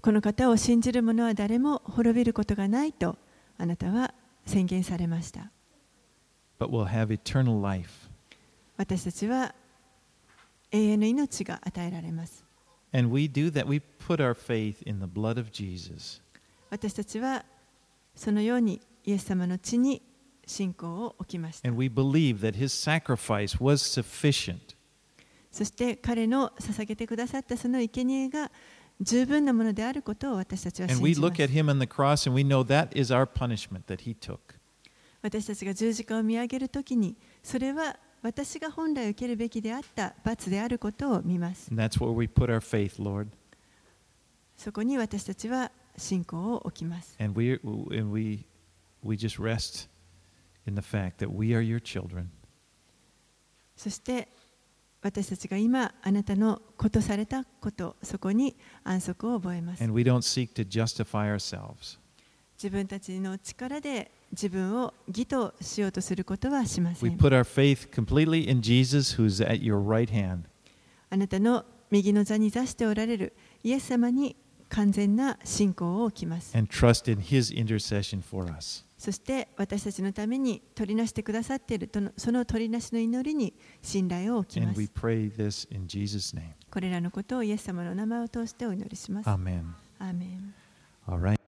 この方を信じる者は誰も滅びることがないとあなたは宣言されました。but will have eternal life. 私たちは永遠の命が与えられます。私たちはそのようにイエス様の血に信仰を置きました。そして彼の捧げてくださったその生贄が十分なものであることを私たちは信じます。私たちが十字架を見上げるときにそれは私が本来受けるべきであった罰であることを見ます。そこに私たちは信仰を置きます。そして私たちが今あなたのことされたこと、そこに安息を覚えます。自分たちの力で自分を義としようとすることはしませ We ん。put our faith completely in Jesus, who's at your right hand. あなたの右の座に座しておられるイエス様に完全な信仰を置きます。and trust in his intercession for us. そして私たちのために取りなしてくださっているとのその取りなしの祈りに信頼を置きま And we す。pray this in Jesus' name. これらのことをイエス様の名前を通してお祈りします。ア Amen. ーメン All right.